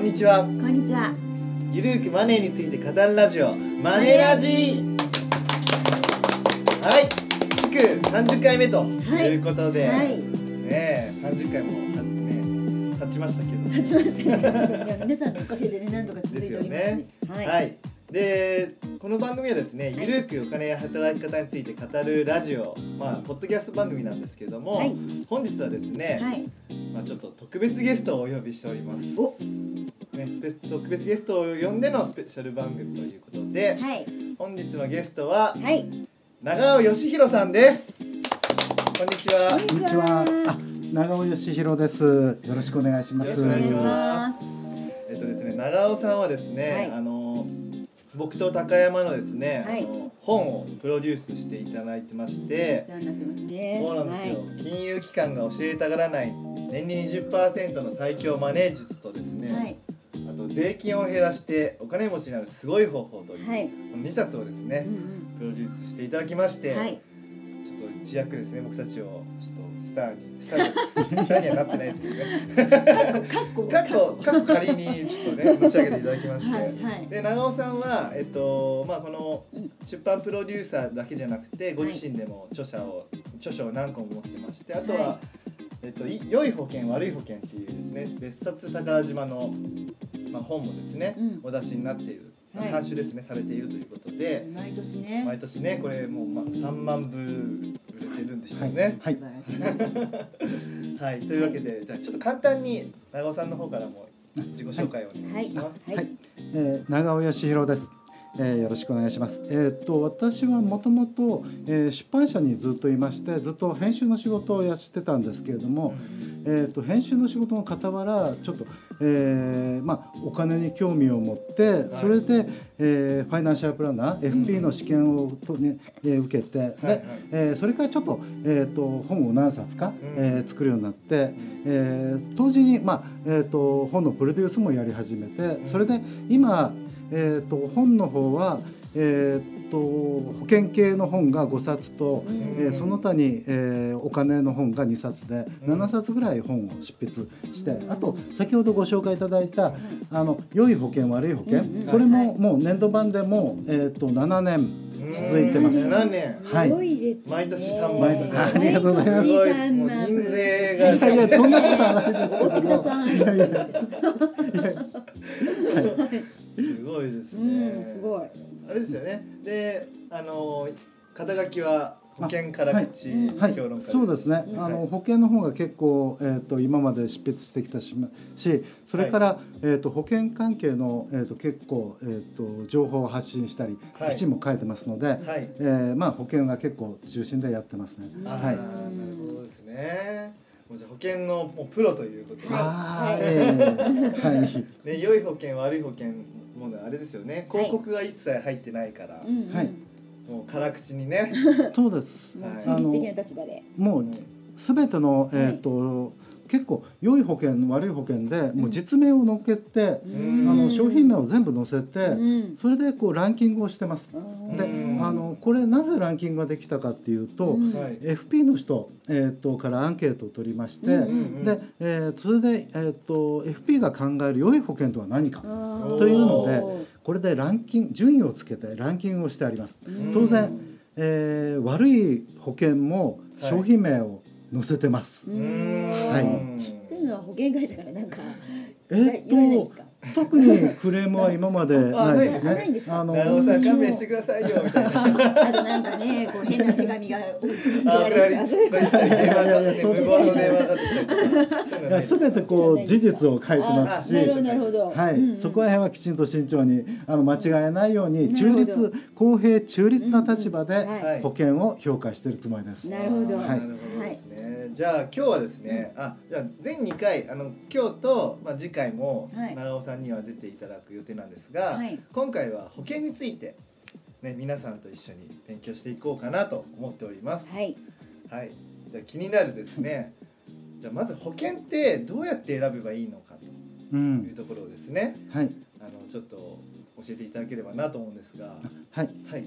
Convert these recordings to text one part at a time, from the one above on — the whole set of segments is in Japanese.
んにちはこんにちは。ゆるくマネーについて語るラジオマネラジはい祝30回目とはいいうことで、はい。ねえ30回もたね経ちましたけど立ちましたね。皆さんのおかげでね、なんとか続いておりますね。はい、はい。でこの番組はですね、はいゆるくお金や働き方について語るラジオまあポッドキャスト番組なんですけども、はい本日はですね、はい。まあちょっと特別ゲストをお呼びしておりますお、ね、スペ特別ゲストを呼んでのスペシャル番組ということで、はい。本日のゲストははい。長尾義弘さんですこんにちはこんにちは。あ、長尾義弘です。よろしくお願いします。よろしくお願いしお願いしまますえっとですね長尾さんはですね、はいあの僕と高山のですね、はいあの本をプロデュースしていただいてまして。そうなんですよ、金融機関が教えたがらない年に20%の最強マネー術とですね、と税金を減らしてお金持ちになるすごい方法という、はい。この2冊をですねうんうん。プロデュースしていただきまして、はい。ちょっと一躍ですね僕たちをちょっとスターにスターにスターにはなってないですけどねかっこ。かっこかっこ仮にちょっとね申し上げていただきまして、はい。はい。で長尾さんはえっとまあこのうん出版プロデューサーだけじゃなくてご自身でも著者を著書を何個も持ってましてあとは、はえっとい良い保険悪い保険っていうですね別冊宝島のまあ本もですね、うんお出しになっている、はい監修ですねされているということで。毎年ね。毎年ねこれもうま3万部売れてるんでしたね。はい素。晴らしい。はい、というわけでじゃあちょっと簡単に長尾さんの方からも自己紹介をお願いします。はい。はい。えー、長尾義弘です。えー、よろしくお願いします。えーっと私はもともとえー出版社にずっといましてずっと編集の仕事をやってたんですけれども、えーっと編集の仕事の傍らちょっと、えーまあお金に興味を持ってそれで、えーファイナンシャルプランナー FP の試験をと、ねえー受けて、はいはい。で、えーそれからちょっと,、えー、と本を何冊か、ん。えー作るようになって、えー同時に、まあえー、と本のプロデュースもやり始めてそれで今、えー、と本の方は、えー、と保険系の本が5冊と、うん。えーその他に、えーお金の本が2冊でうん。7冊ぐらい本を執筆して、うんあと先ほどご紹介いただいたあの良い保険悪い保険、うんうんこれはいももう年度版でも、えー、と7年続いてます7年。はいすごいですね。毎年三万毎年ありがとうございますすごい毎年もう三万印税いがやいやそんなことはないですけおってくだどい。いやいやすごいですうね。ん、すごい。あれですよね。で、あの肩書きは保険から口はいはい評論家、そうですね。うんあの保険の方が結構えっ、と今まで執筆してきたしし、それから、えっ、と保険関係のえっ、と結構えっ、と情報を発信したり、はいも書いてますので、はい。えーまあ保険が結結構中心でやってますね。はい。なるほどですね。もうじゃあ保険のもうプロということで、ああ、はいええはい。ね良い保険悪い保険もうあれですよね。広告が一切入ってないから、うんうんはいもう辛口にね。そうです。もう的な立場で。もうすべてのえっ、と、結構良い保険悪い保険でもう実名を載っけて、んあの商品名を全部載せて、うんそれでこうランキングをしてます。で、うんあのこれなぜランキングができたかっていうと。FP の人、えー、とからアンケートを取りまして、で、えーそれで、えー、と FP が考える良い保険とは何か、というのでこれでランキング順位をつけてランキングをしてあります。うん当然えー悪い保険も商品名を載せてます。はいそういうのは保険会社からなんかえ言われないですか？特にクレームは今までないですね。あの長尾さん勘弁してくださいよみたいな。あとなんかね、こう変な手紙が送あ、らこれはれてこういった電話がね、無言の電話がかかってこう事実を書いてますし。はい、そこら辺はきちんと慎重にあの間違えないように中立公平中立な立場で保険を評価しているつもりです。なるほど。あーなるほどですね。じゃあ今日はですね、あ、じゃあ全2回あの今日とまあ次回もはい。長尾さんには出ていただく予定なんですが、はい今回は保険についてね皆さんと一緒に勉強していこうかなと思っております。はい。はい。じゃあ気になるですね。じゃあまず保険ってどうやって選べばいいのかう、というんところをですね、はいあのちょっと教えていただければなと思うんですが、はいはい。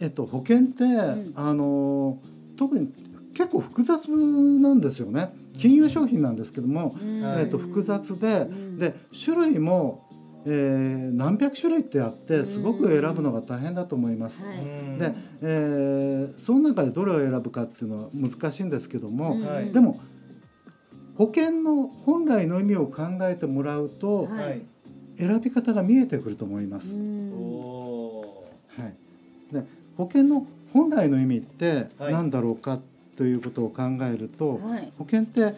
えっと保険って、んあの特に結構複雑なんですよね。金融商品なんですけども、えー、と複雑でうん。で種類も、えー何百種類ってあってすごく選ぶのが大変だと思います。はい。うん。で、えーその中でどれを選ぶかっていうのは難しいんですけども、うん。はい。でも保険の本来の意味を考えてもらうとはい。はい選び方が見えてくると思います。うん。おはい、で保険の本来の意味ってはい。何だろうかということを考えると、はい。保険って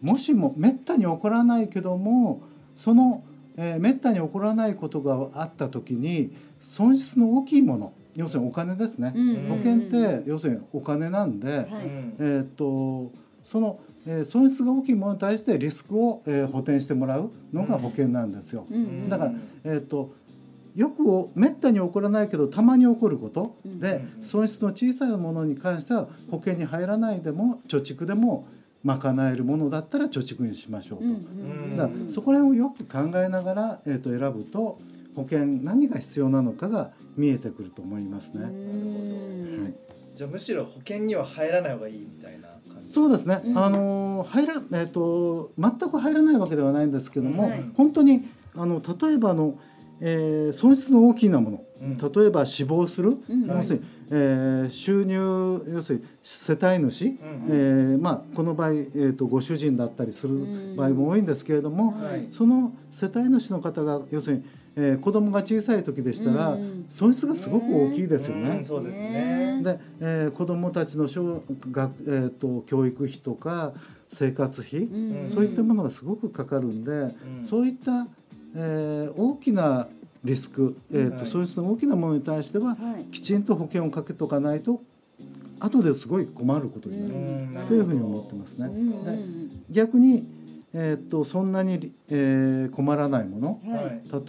もしもめったに起こらないけどもその、えーめったに起こらないことがあった時に損失の大きいもの要するにお金ですね、うん保険って要するにお金なんで、はい。うんえーっとその、えー損失が大きいものに対してリスクを、えー補填してもらうのが保険なんですよ。うん。だからえーっとよくおめったに起こらないけどたまに起こることでうん。損失の小さいものに関しては保険に入らないでも貯蓄でも賄えるものだったら貯蓄にしましょうと。だからそこら辺をよく考えながら、えー、と選ぶと保険何が必要なのかが見えてくると思いますね。うん。はい、じゃあむしろ保険には入らない方がいいみたいな感じ。そうですね、うん。あの入ら、えー、と全く入らないわけではないんですけども、はい。本当にあの例えばあの、えー損失の大きなもの。うん。例えば死亡する、うん。要するに、えー収入要するに世帯主、うんえーまあ、この場合、えー、とご主人だったりする場合も多いんですけれども、はい。その世帯主の方が要するに、えー子供が小さい時でしたら、うん損失がすごく大きいですようん。ね。そうですね。で、えー子供たちの小学、えー、と教育費とか生活費、うん。そういったものがすごくかかるんで、うん。そういった、えー大きなリスク、えーとはい。損失の大きなものに対してははい。きちんと保険をかけとかないと後ですごい困ることになる、というふうに思ってますね。逆に、えー、とそんなに、えー困らないもの。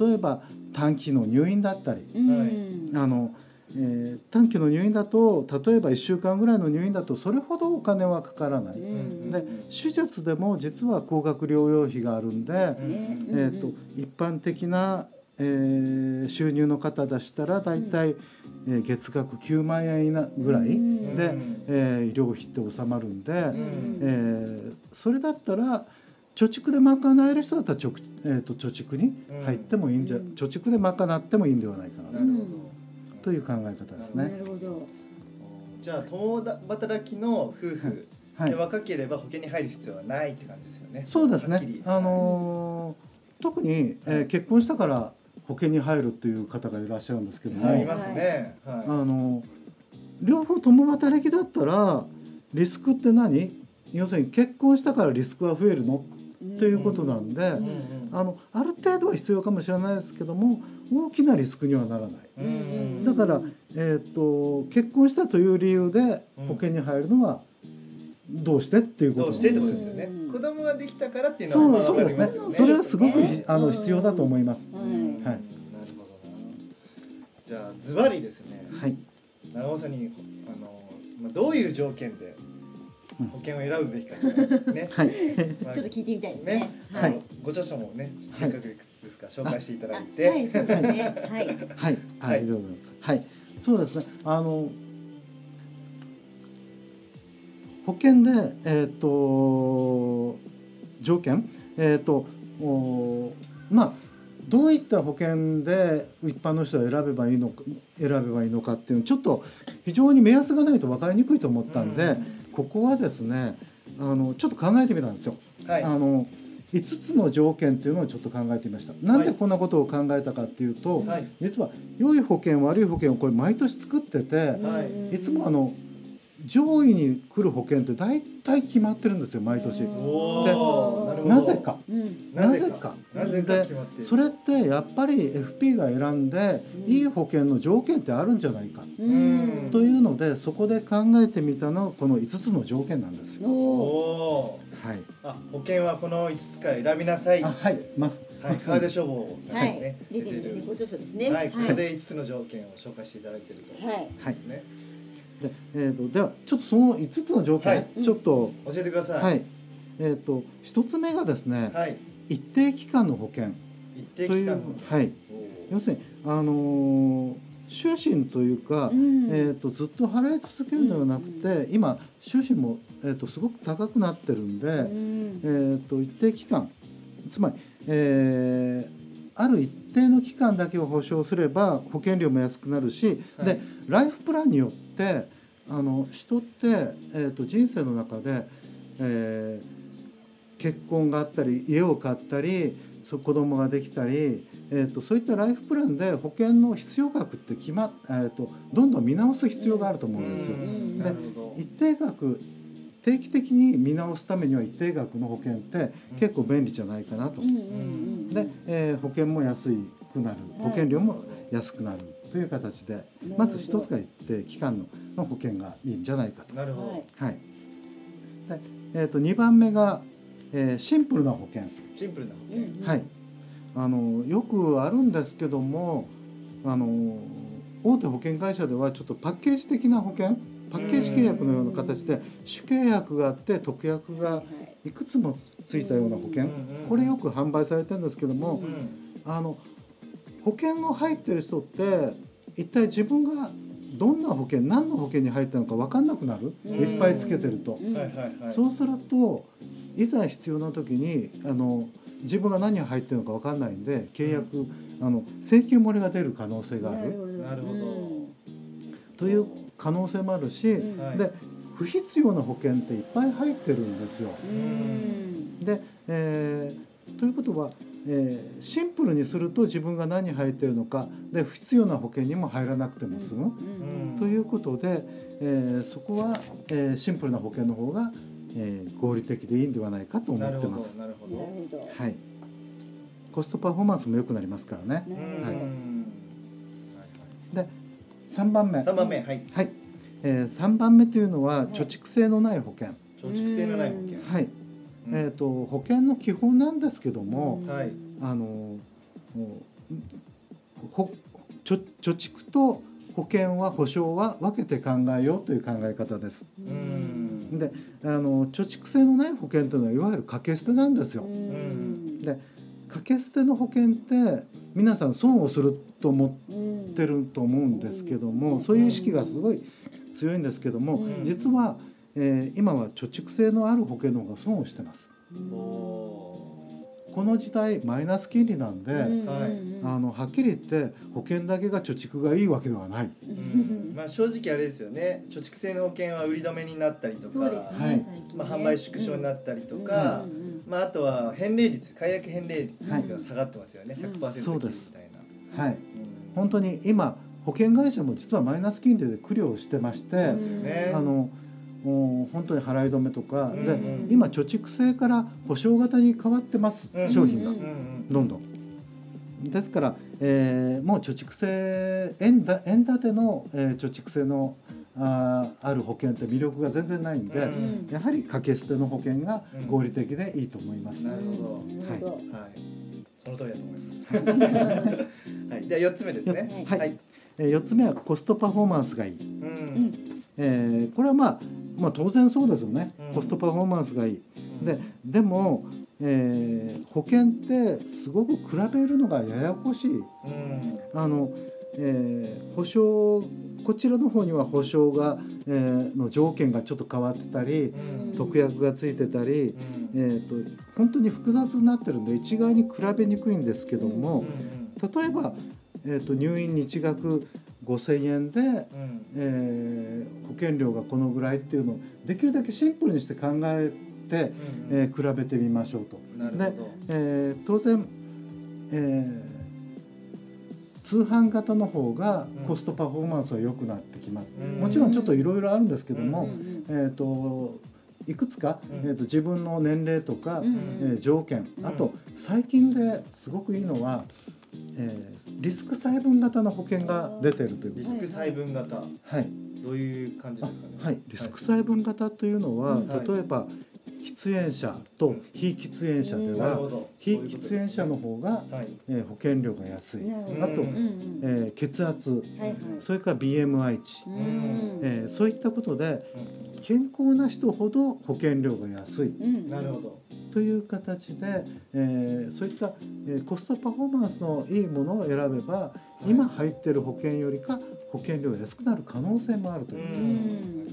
例えば短期の入院だったり、うん。あのえー短期の入院だと例えば1週間ぐらいの入院だとそれほどお金はかからない、うんで手術でも実は高額療養費があるんで、ねえー、と一般的な、えー収入の方でしたら大体、えー月額9万円ぐらいで、うんえー医療費って収まるんで、んえーそれだったら貯蓄で賄える人だったら貯,、えー、と貯蓄に入ってもいいんじゃ、うん。貯蓄で賄ってもいいんではないかななるほどという考え方ですなね。るほどじゃあ共働きの夫婦は若ければ保険に入る必要はないって感じですよね。そうです。ねあのー特に、えー結婚したから保険に入るっていう方がいらっしゃるんですけども、はいいますね。はあの両方共働きだったらリスクって何？要するに結婚したからリスクは増えるの？ということなんで、い。うんうんあのある程度は必要かもしれないですけども大きなリスクにはならない。うんだから、えー、と結婚したという理由でうん保険に入るのはどうしてっていうことどうしてってことですよねうん。子供ができたからっていうのはそうそうですねわかりますよね。それはすごく、ねあの必要だと思います。うんはいなるほどな。じゃあズバリですね。はい、長尾さんにあのまあどういう条件でうん保険を選ぶべきかってね。はい、ま あちょっと聞いてみたいですねね。あのご著書もね、せっかくですから紹介していただいあて。はい、そうですね。はい。はい、はいありがとうございます。はい、そうですね。あの保険でえっ、と条件えっ、とおまあどういった保険で一般の人は選べばいいのか選べばいいのかっていうのちょっと非常に目安がないと分かりにくいと思ったんで、ここはですねあのちょっと考えてみたんですよ。はい。あの5つの条件っていうのをちょっと考えてみました。なんでこんなことを考えたかっていうと、はい。実は良い保険悪い保険をこれ毎年作ってて、はいいつもあの上位に来る保険って大体決まってるんですよ毎年。おでお。なぜ。かうん。なぜかなぜか。なぜか決まっている。それってやっぱり FP が選んでうんいい保険の条件ってあるんじゃないかうん。というのでそこで考えてみたのがこの5つの条件なんですよ。はい。ー。あ、保険はこの5つから選びなさい。はあはい。まい。川出消防さんはにねい。出てるご著書ですね。はい。これで5つの条件を紹介していただいていると。はい。はいですね。でえー、とではちょっとその5つの条件、はいちょっと教えてください。はい。えっ、と一つ目がですね、はい。一定期間の保険一定期間の。はい。要するにあのー終身というか、うんえー、とずっと払い続けるのではなくて、今終身も、えー、とすごく高くなってるんで、うん。えー、と一定期間つまり、えーある一定の期間だけを保証すれば保険料も安くなるし、はい。でライフプランによってあの人って、えー、と人生の中で、えー結婚があったり家を買ったりそ子供ができたり、えー、とそういったライフプランで保険の必要額って決まっ、えー、とどんどん見直す必要があると思うんですよ。うんで一定額定期的に見直すためには一定額の保険って結構便利じゃないかなと。うんうんうんで、えー保険も安くなる。保険料も安くなるという形でまず一つが一定期間のの保険がいいんじゃないかと。なるほど、はい。はい。でえー、と2番目が、えーシンプルな保険。シンプルな保険、うんうん。はい、あのよくあるんですけどもあの大手保険会社ではちょっとパッケージ的な保険パッケージ契約のような形で主契約があって特約がはい。いくつもついたような保険。これよく販売されてるんですけどもうんあの保険を入ってる人って一体自分がどんな保険何の保険に入ったのか分かんなくなる。うん。いっぱいつけてると。そうするといざ必要な時にあの自分が何が入ってるのか分かんないんで契約、あの請求漏れが出る可能性がある。なるほど。という可能性もあるし、うんはいで不必要な保険っていっぱい入ってるんですよ。うんで、えーということは、えーシンプルにすると自分が何入ってるのかで不必要な保険にも入らなくても済む。うんということで、えーそこは、えーシンプルな保険の方が、えー合理的でいいんではないかと思ってます。なるほなるどほどはい。コストパフォーマンスも良くなりますからね。うんはいは3番目。い三番目はいはい。えー、3番目というのははい貯蓄性のない保険。貯蓄性のない保険はい。うんえっ、と保険の基本なんですけども、はいあのほ貯貯蓄と保険は保証は分けて考えようという考え方です。うんで、あの貯蓄性のない保険というのはいわゆる掛け捨てなんですよ。うんで掛け捨ての保険って皆さん損をすると思ってると思うんですけども、そういう意識がすごい強いんですけども、うん。実は、えー今は貯蓄性のある保険の方が損をしてます。おこの時代マイナス金利なんで、はい。あのはっきり言って保険だけが貯蓄がいいわけではない。ーうん。まあ正直あれですよね。貯蓄性の保険は売り止めになったりとかそうですね、はい。まあ、販売縮小になったりとか、まあ、あとは返礼率解約返礼率はい。が下がってますよね、うん。100%そうで金みすたいな、はい、うん。本当に今保険会社も実はマイナス金利で苦慮をしてまして、ね。あのもう本当に払い止めとか、うんでうん。今貯蓄性から保証型に変わってます、うん商品が、うんうんうん。どんどん。ですから、えーもう貯蓄性円だ円建ての、えー貯蓄性のあーある保険って魅力が全然ないんで、うん。やはり掛け捨ての保険が合理的でいいと思います。なるほど。うんなるほどはい。その通りだと思います。はい。では4つ目ですね。はい。はい、えー四つ目はコストパフォーマンスがいい。うん。えーこれはまあ、まあ当然そうですよね、うん。コストパフォーマンスがいい。うん。ででも、えー保険ってすごく比べるのがややこしい。うん。あの、えー保証こちらの方には保証が、えーの条件がちょっと変わってたりうん。特約がついてたり、うん。えー、と本当に複雑になってるんで一概に比べにくいんですけども、例えば、えー、と入院日額5,000円で、うん。うんえー保険料がこのぐらいっていうのをできるだけシンプルにして考えて、うんえー比べてみましょうと。でえー当然、えー通販型の方がコストパフォーマンスは良くなってきます。うん。もちろんちょっといろいろあるんですけども、えー、といくつか、うん。えー、と自分の年齢とか、うんえー条件うん。あと最近ですごくいいのは、えーリスク細分型の保険が出てるというリスク細分型。はい、どういう感じですかね？はい、リスク細分型というのは、うん。はい。例えば喫煙者と非喫煙者では、非喫煙者の方が、はい。えー保険料が安い、あとえー血圧それから BMI 値、うん。えーそういったことで健康な人ほど保険料が安い。うん。なるほど。という形で、えーそういった、えーコストパフォーマンスのいいものを選べば、い。今入っている保険よりか保険料が安くなる可能性もあるというう、ん。んな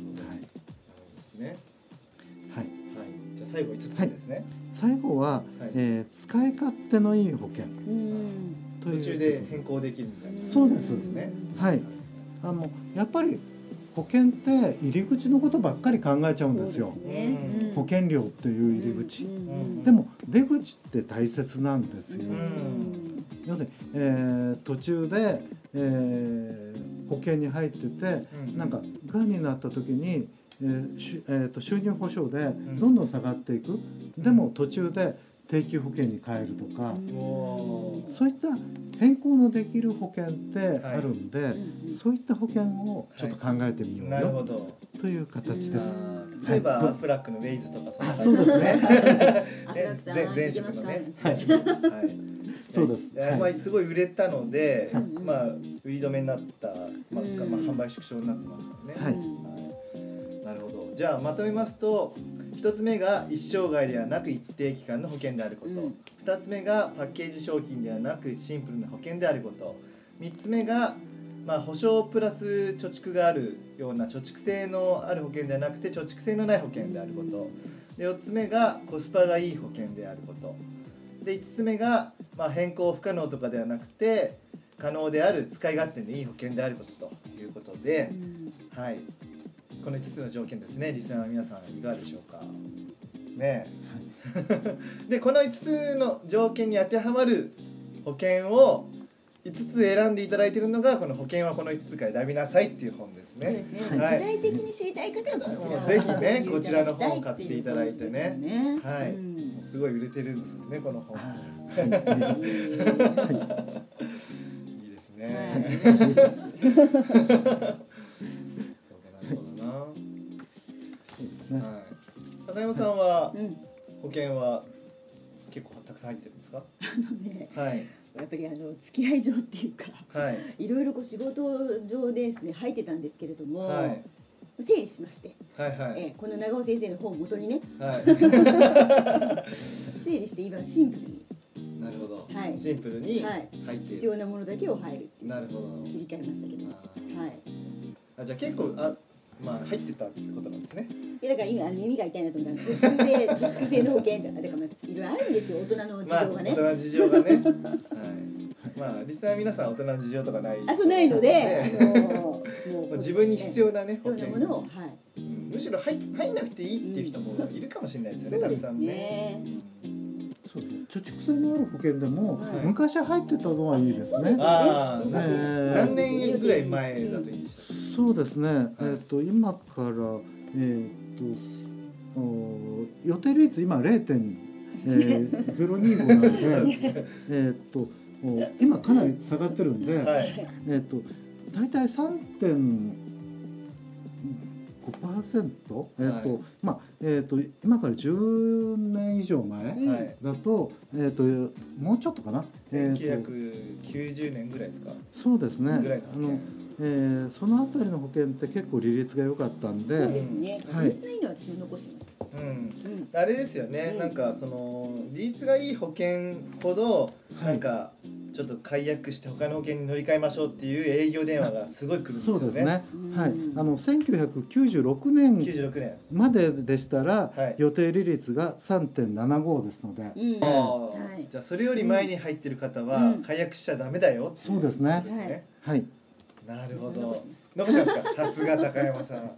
最後5つ目ですね、最後は、はい。えー使い勝手のいい保険。うん。という途中で変更できるみたいな。そうです。ですねはい。あのやっぱり保険って入り口のことばっかり考えちゃうんですよ。ねうん保険料っていう入り口、でも出口って大切なんですよ、うん。要するに、えー途中で、えー保険に入っててうん。なんかがんになった時に、えーしゅえーと収入保障でん。どんどん下がっていく、でも途中で定期保険に変えるとか、そういった変更のできる保険ってあるんで、うん。そういった保険をちょっと考えてみようなるほよど。という形です。例えば、はい。アフラックのウェイズとかそんなあ感じそうですね。あねフラ前前クさんいけますか？職のねはい。そうです。まあすごい売れたので、うんまあ売り止めになった、まあうん。まあ販売縮小になってますからね。はい。はいなるほど。じゃあまとめますと、一つ目が一生涯ではなく一定期間の保険であること。うん二つ目がパッケージ商品ではなくシンプルな保険であること。三つ目がまあ保証プラス貯蓄があるような貯蓄性のある保険ではなくて貯蓄性のない保険であること。で4つ目がコスパがいい保険であることで5つ目が、まあ、変更不可能とかではなくて可能である使い勝手のいい保険であることということでう、んはい、この5つの条件ですね。リスナーの皆さんいかがでしょうか？ねえ。でこの5つの条件に当てはまる保険を5つ選んでいただいているのがこの保険はこの5つから選びなさいっていう本ですね。すね。はい。具体的に知りたい方はこちらぜひねこちらの本を買っていただいてね。ね。はい。すごい売れてるんですよねこの本。は いいですはい。ね。ね。はい。高山さんはうん保険は結構たくさん入ってるんですか？あのねはいやっぱりあの付き合い上っていうかはいいろいろこう仕事上でですね入ってたんですけれども、はい整理しまして、はいはいえーこの長尾先生の本を元にねは 整理して今シンプルにい。なるほど。はいシンプルにはい入ってい必要なものだけを入るなるほど。切り替えましたけどあはいーあじゃあ結構あまあ入ってたってことなんですね。でだから今あの耳が痛いなと思ったら貯蓄性貯蓄性の保険とかだからまあいろいろあるんですよ大人の事まあ情がね、大人の事情がね。はい。まあリスナー皆さん大人の事情とかない。あそうないので、ねあのもうまあ自分に必要なね必要なものをはい。うん。むしろ入入んなくていいっていう人もいるかもしれないですよね、そうですたくさんね。ね。そうです。貯蓄性のある保険でも、はい。昔入ってたのはいいですね。ああ、ねなえー。何年ぐらい前だといいんでしたっそうですね。えっ、と今からえっ、とお予定率今0点えー ゼロ二五なんで、えっとお今かなり下がってるんで、け。はい。えっ、と大体三点五パーセント？えっ、と、はいまあえっ、と今から10年以上前うんはい。だとえっ、ともうちょっとかな？え千九ーと百九十年ぐらいですか？そうですね。ぐらいのあの、えーそのあたりの保険って結構利率が良かったんで、そうですね。はいリスナーいいのは私も残してます。うん。うん。あれですよね、うんなんかその利率がいい保険ほどはいなんかちょっと解約して他の保険に乗り換えましょうっていう営業電話がすごい来るんですよね。そうですね。うんはい、あの1996年九十六年。まででしたら、はい予定利率が3.75ですので、うん。ああ、はいじゃあそれより前に入ってる方はうん解約しちゃダメだよっていそうですねことね。はい、なるほど。残してます。か？さすが高山さん。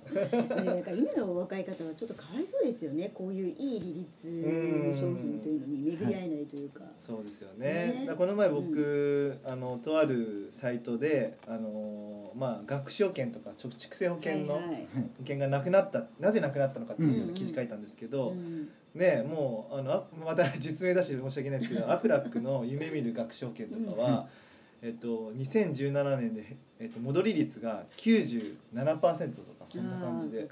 なんか今の若い方はちょっとかわいそうですよね。こういういい利率の商品というのに巡り合えないというか。そうですよね。ねこの前僕、あのとあるサイトであのまあ学資保険とか貯蓄性保険の保はいはい険がなくなった、なぜなくなったのかっていうような記事書いたんですけど、うんねもうあのあまた 実名出して申し訳ないですけど、アフラックの夢見る学資保険とかは。えっと、2017年で、えっと、戻り率が97%とかそんな感じで。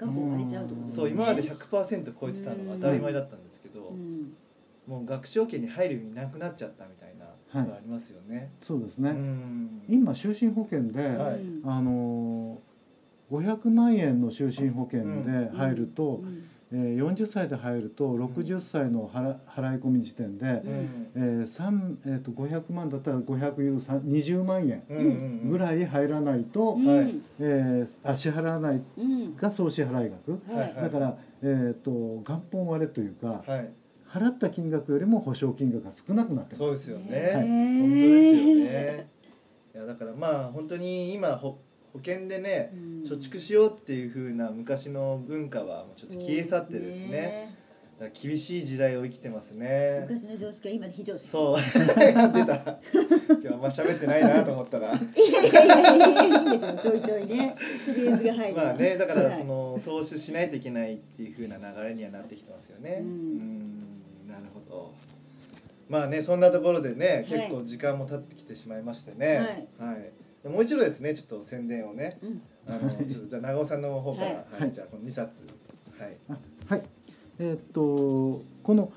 ね。そう今まで100%超えてたのが当たり前だったんですけど、うん。もう学資保険に入る意味なくなっちゃったみたいなのがありますよね。うそうですね。ん。今就寝保険で、はい。うんあのー500万円の就寝保険で入ると、うんえー、40歳で入ると60歳の払払い込み時点で、うん。えー三えー、と500万だったら520万円ぐらい入らないと、うえーあ支払わないうん。が総支払い額。はいだから、えー、と元本割れというかはい。払った金額よりも保証金額が少なくなってまそうですよね、へー本当ですよね。いやだからまあ本当に今保保険でねうん。貯蓄しようっていう風な昔の文化はもうちょっと消え去ってですね。厳しい時代を生きてますね。昔の常識は今の非常識。そう。出た。今日あんま喋ってないなと思ったら。いやいやいやいやいいんですよ。ちょいちょいね。フレーズが入る。まあねだからはい。その投資しないといけないっていう風な流れにはなってきてますよね。ううんんなるほど。まあねそんなところでねはい。結構時間も経ってきてしまいましてね。はい。はい。でもう一度ですねちょっと宣伝をね。うん。あのちょっとじゃあ長尾さんの方からはい。はいじゃあこの2冊。はい。はい。えーっとこの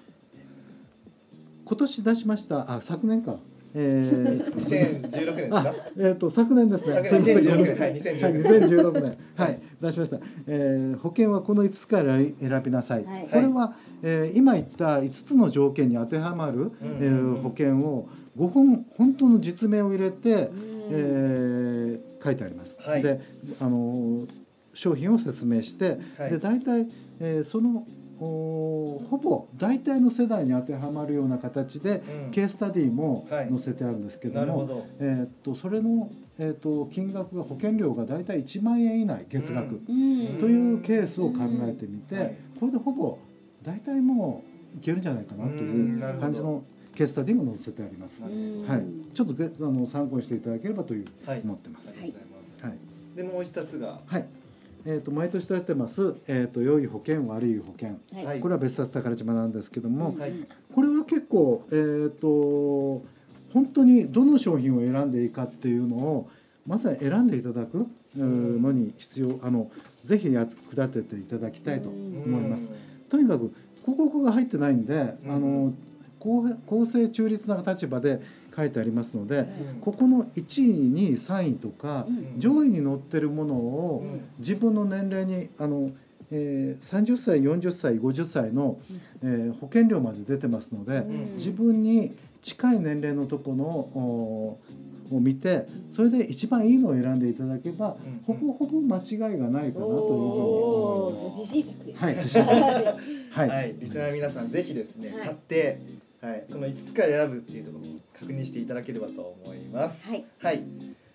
今年出しましたあ昨年か。えー 2016年ですあかえー、と昨年ですね。昨年すいません。2016年。はい2016はい、年2016年、はい、出しました。えー、保険はこの5つから選びなさい。はい。これは、えー、今言った5つの条件に当てはまる、うん。えー、保険を5本本当の実名を入れて、うんえー、書いてあります。はい。で、あのー商品を説明して、はい。で大体、えー、そのほぼ大体の世代に当てはまるような形で、うん。ケーススタディもはい。載せてあるんですけども、なるほど。えーっとそれの、えーっと金額が保険料が大体1万円以内月額、うん。というケースを考えてみて、はい。これでほぼ大体もういけるんじゃないかなという感じのケーススタディも載せてあります。はい、ちょっとげあの参考にしていただければというはい。思ってます。はい、でもう一つが。はい、えーっと毎年出てます、えーっと良い保険悪い保険。はい。はいこれは別冊宝島なんですけども、はい。これは結構えーっと本当にどの商品を選んでいいかっていうのをまさに選んでいただくのに必要あのぜひ役立てていただきたいとうん思います。とにかく広告が入ってないんで、うんあの公公正中立な立場で書いてありますので、うん。ここの1位2位3位とか、うん。上位に載ってるものをうん。自分の年齢にあの、えー、30歳40歳50歳の、えー保険料まで出てますので、うん。自分に近い年齢のとこのおを見てそれで一番いいのを選んでいただけば、うん。ほぼほぼ間違いがないかなというふうにお思います。はい、は、はい。い、リスナーの皆さんぜひですね、はい。買って、はい、この5つから選ぶっていうところを確認していただければと思います。はい、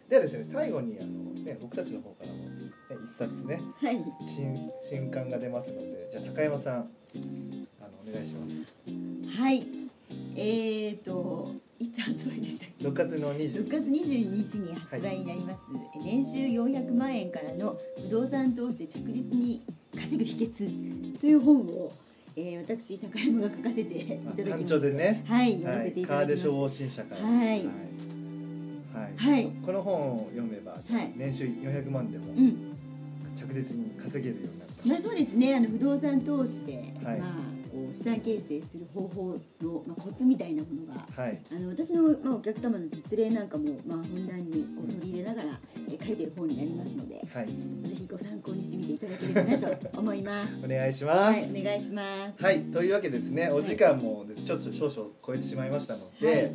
ではですね、最後にあのね僕たちの方からも、ね、一冊ねはい。新新刊が出ますので、じゃあ高山さんあのお願いします。はい。えーといつ発売でしたっけ？6月の20 6月22日に発売になります、年収400万円からの不動産投資で着実に稼ぐ秘訣という本を、えー、私高山が書かせていただきま単す調でね、はい読まはい、せていただきました。消防新社からはい。はい。この本を読めば、年収400万でもうん。着実に稼げるようになる。まあそうですね。あの不動産投資で、はい。まあこう資産形成する方法の、まあ、コツみたいなものがはい、あの私の、まあ、お客様の実例なんかも、まあ、ふんだんにこう取り入れながら、えー書いてる本になりますのではい、ぜひご参考にしてみていただければなと思います。お願いします。はい、お願いします。はい、というわけですね、お時間もですちょっと少々超えてしまいましたので、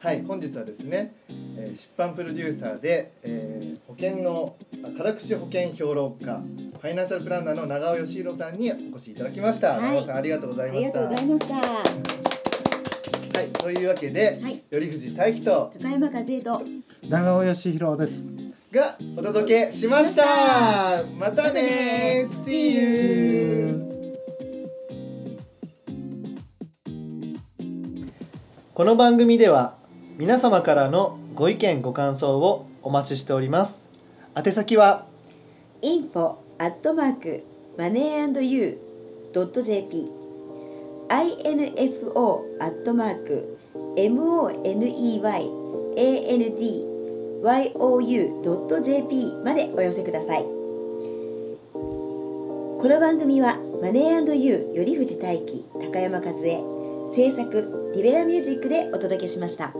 はい、本日はですね、えー出版プロデューサーで、えー保険のあ辛口保険評論家、ファイナンシャルプランナーの長尾義弘さんにお越しいただきました。はい長尾さんありがとうございました。ありがとうございました。ははい、というわけで、い、頼藤大樹と高山和恵と。長尾義弘です。がお届けしました。またね See you! この番組では皆様からのご意見ご感想をお待ちしております宛先は info アットマークマネー &you ドット jp info アットマーク money and you.jp までお寄せくださいこの番組はマネー &You 頼藤大輝高山和恵制作リベラミュージックでお届けしました。